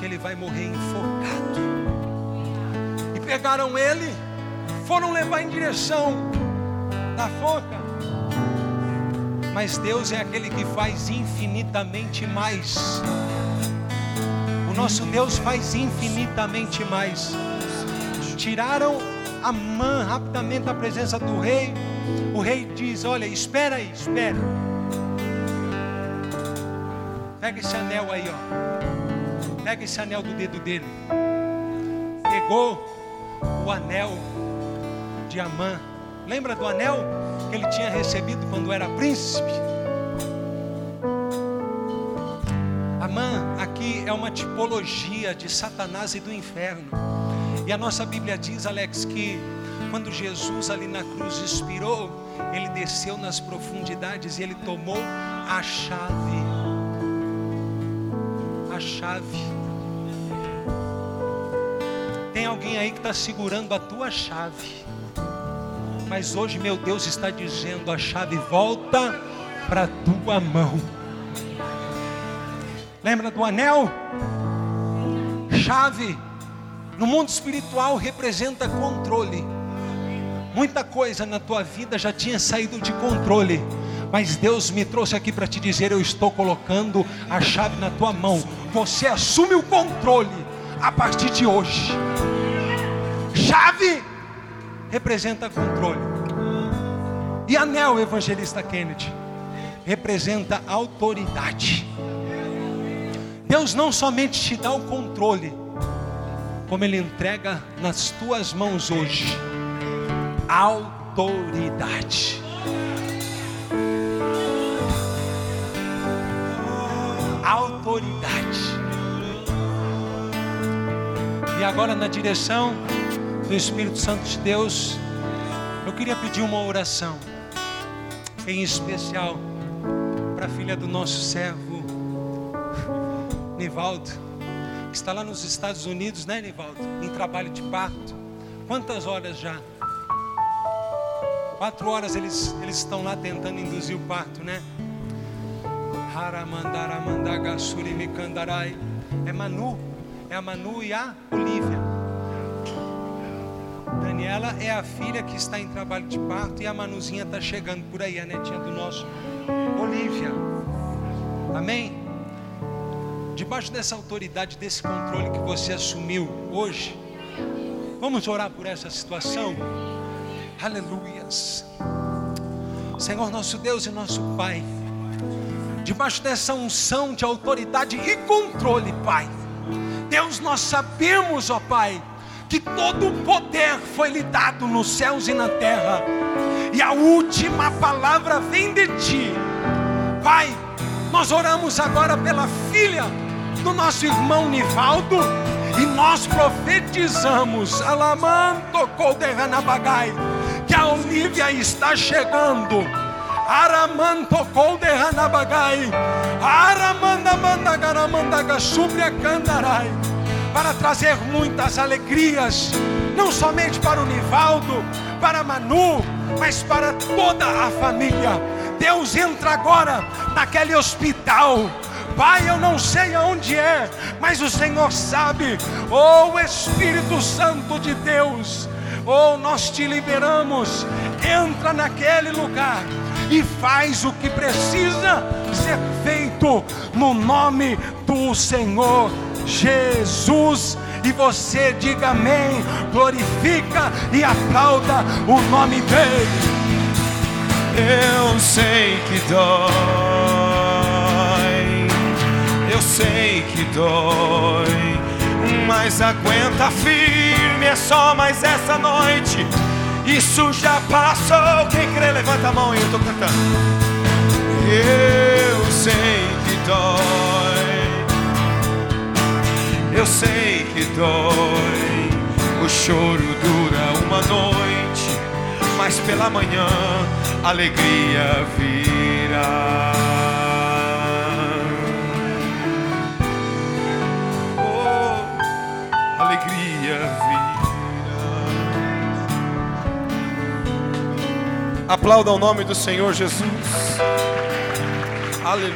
que ele vai morrer enforcado. E pegaram ele, foram levar em direção da forca. Mas Deus é aquele que faz infinitamente mais. O nosso Deus faz infinitamente mais. Tiraram a mão rapidamente da presença do rei o rei diz: Olha, espera aí, espera. Pega esse anel aí, ó. Pega esse anel do dedo dele. Pegou o anel de Amã. Lembra do anel que ele tinha recebido quando era príncipe? Amã aqui é uma tipologia de Satanás e do inferno. E a nossa Bíblia diz, Alex, que quando Jesus ali na cruz expirou, ele desceu nas profundidades e ele tomou a chave. Chave. Tem alguém aí que está segurando a tua chave. Mas hoje, meu Deus está dizendo: a chave volta para a tua mão. Lembra do anel? Chave, no mundo espiritual, representa controle. Muita coisa na tua vida já tinha saído de controle. Mas Deus me trouxe aqui para te dizer: eu estou colocando a chave na tua mão. Você assume o controle a partir de hoje. Chave representa controle. E anel, evangelista Kennedy, representa autoridade. Deus não somente te dá o controle, como Ele entrega nas tuas mãos hoje autoridade. Autoridade. E agora, na direção do Espírito Santo de Deus, eu queria pedir uma oração, em especial para a filha do nosso servo, Nivaldo, que está lá nos Estados Unidos, né, Nivaldo? Em trabalho de parto. Quantas horas já? Quatro horas eles, eles estão lá tentando induzir o parto, né? É Manu, é a Manu e a Olivia. Daniela é a filha que está em trabalho de parto e a Manuzinha está chegando por aí, a netinha do nosso Olivia. Amém? Debaixo dessa autoridade, desse controle que você assumiu hoje, Vamos orar por essa situação. Aleluias. Senhor nosso Deus e nosso Pai, debaixo dessa unção de autoridade e controle, Pai. Deus, nós sabemos, ó Pai, que todo o poder foi lhe dado nos céus e na terra, e a última palavra vem de Ti, Pai. Nós oramos agora pela filha do nosso irmão Nivaldo e nós profetizamos, Alamanto Colderanabagai que a Olívia está chegando. Aramanto Colderanabagai, Aramanda Mandagaramandaga Subria Candarai, para trazer muitas alegrias, não somente para o Nivaldo, para Manu, mas para toda a família. Deus entra agora naquele hospital. Pai, eu não sei aonde é, mas o Senhor sabe. Oh Espírito Santo de Deus, oh, nós te liberamos. Entra naquele lugar e faz o que precisa ser feito no nome do Senhor Jesus. E você diga amém, glorifica e aplauda o nome dele. Eu sei que dói, eu sei que dói, mas aguenta firme, é só mais essa noite. Isso já passou. Quem crê, levanta a mão e eu estou cantando. Eu sei que dói, eu sei que dói. O choro dura uma noite, mas pela manhã alegria virá. Aplauda o nome do Senhor Jesus. Aleluia.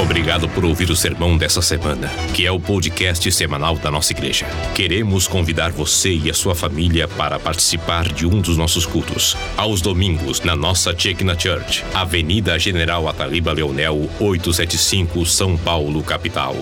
Obrigado por ouvir o sermão dessa semana, que é o podcast semanal da nossa igreja. Queremos convidar você e a sua família para participar de um dos nossos cultos, aos domingos, na nossa Chekna Church, Avenida General Ataliba Leonel, 875, São Paulo, capital.